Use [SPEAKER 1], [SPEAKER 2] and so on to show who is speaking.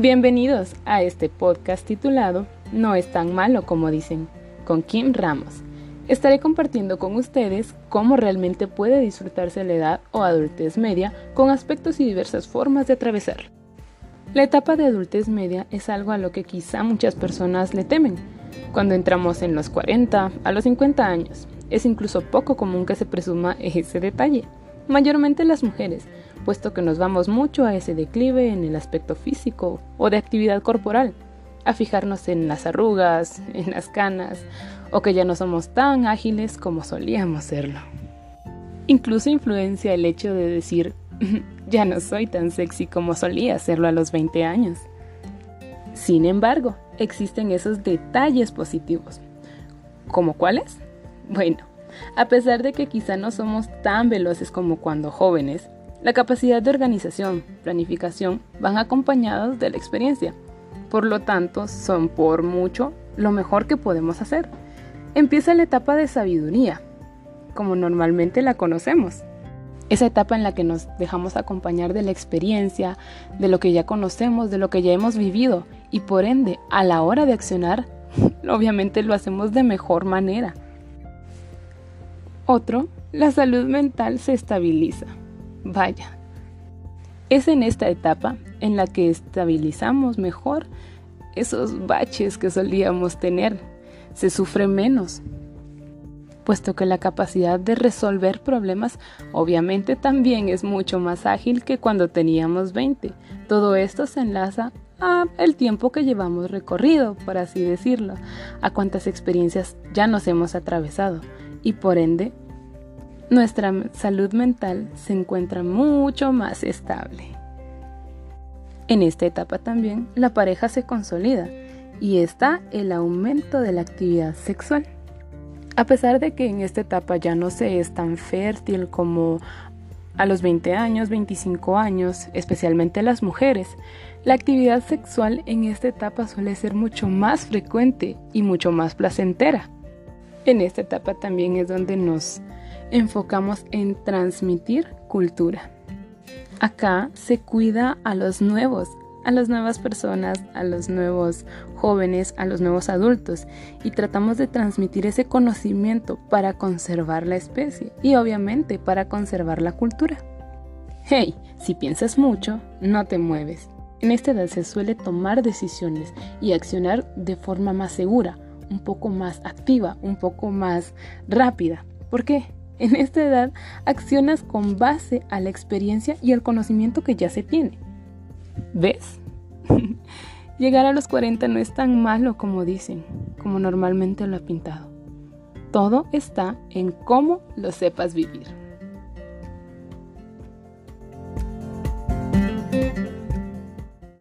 [SPEAKER 1] Bienvenidos a este podcast titulado No es tan malo como dicen, con Kim Ramos. Estaré compartiendo con ustedes cómo realmente puede disfrutarse la edad o adultez media con aspectos y diversas formas de atravesar. La etapa de adultez media es algo a lo que quizá muchas personas le temen. Cuando entramos en los 40 a los 50 años, es incluso poco común que se presuma ese detalle, mayormente las mujeres, puesto que nos vamos mucho a ese declive en el aspecto físico o de actividad corporal, a fijarnos en las arrugas, en las canas, o que ya no somos tan ágiles como solíamos serlo. Incluso influencia el hecho de decir, ya no soy tan sexy como solía serlo a los 20 años. Sin embargo, existen esos detalles positivos. ¿Como cuáles? Bueno, a pesar de que quizá no somos tan veloces como cuando jóvenes, la capacidad de organización, planificación van acompañados de la experiencia. Por lo tanto, son por mucho lo mejor que podemos hacer. Empieza la etapa de sabiduría, como normalmente la conocemos. Esa etapa en la que nos dejamos acompañar de la experiencia, de lo que ya conocemos, de lo que ya hemos vivido y por ende, a la hora de accionar, obviamente lo hacemos de mejor manera. Otro, la salud mental se estabiliza. Vaya, es en esta etapa en la que estabilizamos mejor esos baches que solíamos tener. Se sufre menos, puesto que la capacidad de resolver problemas obviamente también es mucho más ágil que cuando teníamos 20. Todo esto se enlaza a el tiempo que llevamos recorrido, por así decirlo, a cuántas experiencias ya nos hemos atravesado y por ende nuestra salud mental se encuentra mucho más estable. En esta etapa también la pareja se consolida y está el aumento de la actividad sexual. A pesar de que en esta etapa ya no se es tan fértil como a los 20 años, 25 años, especialmente las mujeres, la actividad sexual en esta etapa suele ser mucho más frecuente y mucho más placentera. En esta etapa también es donde nos enfocamos en transmitir cultura. Acá se cuida a los nuevos, a las nuevas personas, a los nuevos jóvenes, a los nuevos adultos y tratamos de transmitir ese conocimiento para conservar la especie y obviamente para conservar la cultura. Hey, si piensas mucho, no te mueves. En esta edad se suele tomar decisiones y accionar de forma más segura, un poco más activa, un poco más rápida. ¿Por qué? En esta edad accionas con base a la experiencia y el conocimiento que ya se tiene. ¿Ves? Llegar a los 40 no es tan malo como dicen, como normalmente lo ha pintado. Todo está en cómo lo sepas vivir.